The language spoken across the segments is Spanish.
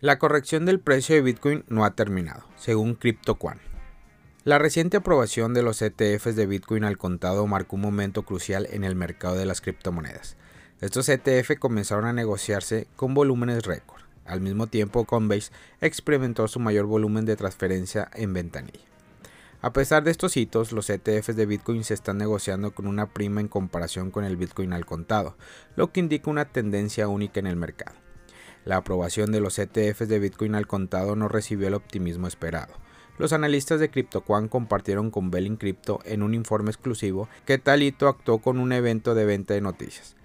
La corrección del precio de Bitcoin no ha terminado, según CryptoQuan. La reciente aprobación de los ETFs de Bitcoin al contado marcó un momento crucial en el mercado de las criptomonedas. Estos ETF comenzaron a negociarse con volúmenes récord. Al mismo tiempo, Coinbase experimentó su mayor volumen de transferencia en ventanilla. A pesar de estos hitos, los ETFs de Bitcoin se están negociando con una prima en comparación con el Bitcoin al contado, lo que indica una tendencia única en el mercado. La aprobación de los ETFs de Bitcoin al contado no recibió el optimismo esperado. Los analistas de CryptoQuan compartieron con Belling Crypto en un informe exclusivo que tal hito actuó con un evento de venta de noticias.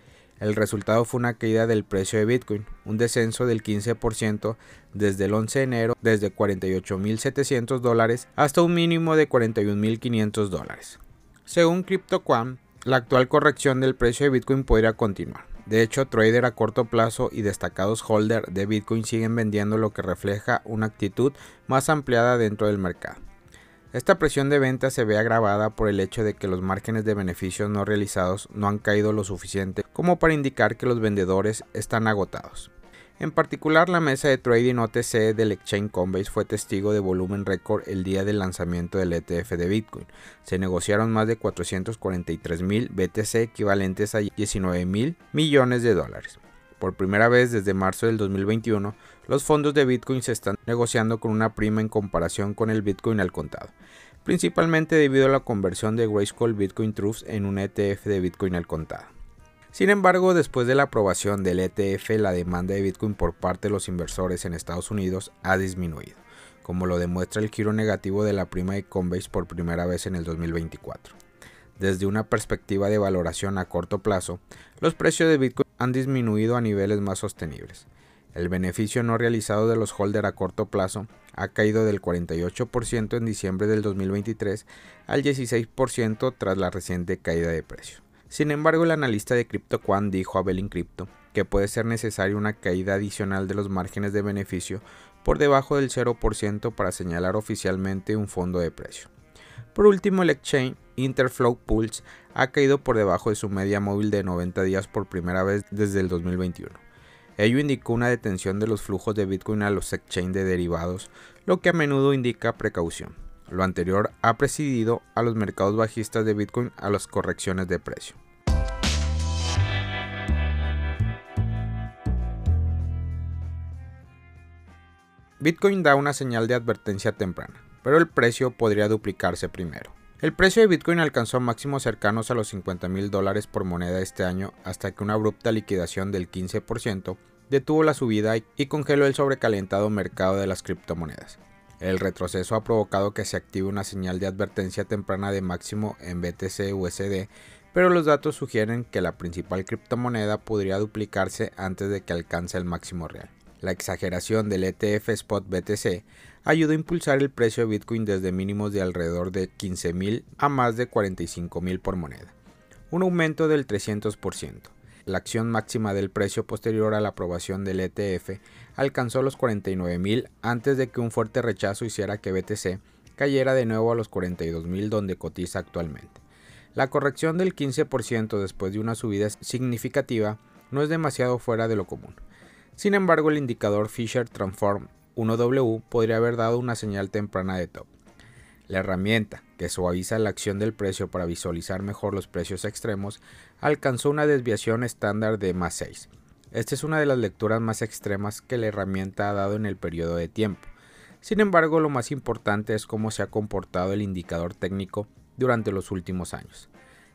El resultado fue una caída del precio de Bitcoin, un descenso del 15% desde el 11 de enero, desde 48.700 dólares hasta un mínimo de 41.500 dólares. Según CryptoQuam, la actual corrección del precio de Bitcoin podría continuar. De hecho, trader a corto plazo y destacados holder de Bitcoin siguen vendiendo lo que refleja una actitud más ampliada dentro del mercado. Esta presión de venta se ve agravada por el hecho de que los márgenes de beneficios no realizados no han caído lo suficiente como para indicar que los vendedores están agotados. En particular, la mesa de trading OTC del exchange Coinbase fue testigo de volumen récord el día del lanzamiento del ETF de Bitcoin. Se negociaron más de 443 mil BTC equivalentes a 19 mil millones de dólares. Por primera vez desde marzo del 2021, los fondos de Bitcoin se están negociando con una prima en comparación con el Bitcoin al contado, principalmente debido a la conversión de Grayscale Bitcoin Truths en un ETF de Bitcoin al contado. Sin embargo, después de la aprobación del ETF, la demanda de Bitcoin por parte de los inversores en Estados Unidos ha disminuido, como lo demuestra el giro negativo de la prima de Coinbase por primera vez en el 2024. Desde una perspectiva de valoración a corto plazo, los precios de Bitcoin han disminuido a niveles más sostenibles. El beneficio no realizado de los holders a corto plazo ha caído del 48% en diciembre del 2023 al 16% tras la reciente caída de precios. Sin embargo, el analista de CryptoQuant dijo a Belling Crypto que puede ser necesaria una caída adicional de los márgenes de beneficio por debajo del 0% para señalar oficialmente un fondo de precio. Por último, el exchange Interflow Pulse ha caído por debajo de su media móvil de 90 días por primera vez desde el 2021. Ello indicó una detención de los flujos de Bitcoin a los exchanges de derivados, lo que a menudo indica precaución. Lo anterior ha presidido a los mercados bajistas de Bitcoin a las correcciones de precio. Bitcoin da una señal de advertencia temprana, pero el precio podría duplicarse primero. El precio de Bitcoin alcanzó máximos cercanos a los 50 mil dólares por moneda este año hasta que una abrupta liquidación del 15% detuvo la subida y congeló el sobrecalentado mercado de las criptomonedas. El retroceso ha provocado que se active una señal de advertencia temprana de máximo en BTC USD, pero los datos sugieren que la principal criptomoneda podría duplicarse antes de que alcance el máximo real. La exageración del ETF Spot BTC ayudó a impulsar el precio de Bitcoin desde mínimos de alrededor de 15.000 a más de 45.000 por moneda, un aumento del 300%. La acción máxima del precio posterior a la aprobación del ETF alcanzó los 49.000 antes de que un fuerte rechazo hiciera que BTC cayera de nuevo a los 42.000 donde cotiza actualmente. La corrección del 15% después de una subida significativa no es demasiado fuera de lo común. Sin embargo, el indicador Fisher Transform 1W podría haber dado una señal temprana de top. La herramienta, que suaviza la acción del precio para visualizar mejor los precios extremos, alcanzó una desviación estándar de más 6. Esta es una de las lecturas más extremas que la herramienta ha dado en el periodo de tiempo. Sin embargo, lo más importante es cómo se ha comportado el indicador técnico durante los últimos años.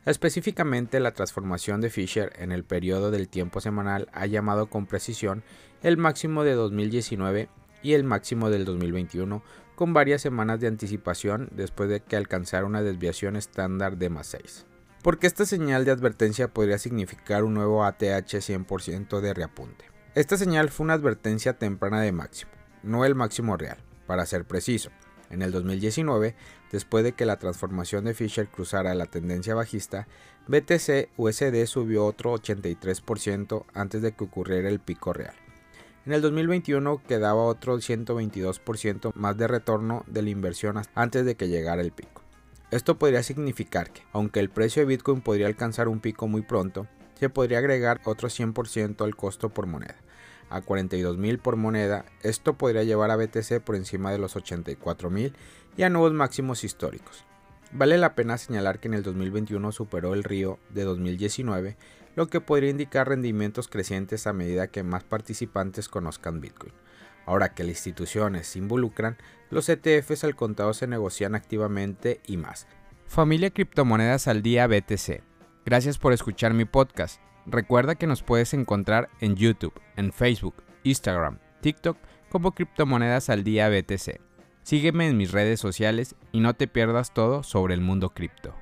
Específicamente, la transformación de Fisher en el periodo del tiempo semanal ha llamado con precisión el máximo de 2019 y el máximo del 2021, con varias semanas de anticipación después de que alcanzara una desviación estándar de más 6. Porque esta señal de advertencia podría significar un nuevo ATH 100% de reapunte. Esta señal fue una advertencia temprana de máximo, no el máximo real, para ser preciso. En el 2019, después de que la transformación de Fisher cruzara la tendencia bajista, BTC USD subió otro 83% antes de que ocurriera el pico real. En el 2021 quedaba otro 122% más de retorno de la inversión antes de que llegara el pico. Esto podría significar que, aunque el precio de Bitcoin podría alcanzar un pico muy pronto, se podría agregar otro 100% al costo por moneda. a 42.000 por moneda, esto podría llevar a BTC por encima de los 84.000 y a nuevos máximos históricos. Vale la pena señalar que en el 2021 superó el río de 2019, lo que podría indicar rendimientos crecientes a medida que más participantes conozcan Bitcoin. Ahora que las instituciones se involucran, los ETFs al contado se negocian activamente y más. Familia Criptomonedas al Día BTC. Gracias por escuchar mi podcast. Recuerda que nos puedes encontrar en YouTube, en Facebook, Instagram, TikTok como Criptomonedas al Día BTC. Sígueme en mis redes sociales y no te pierdas todo sobre el mundo cripto.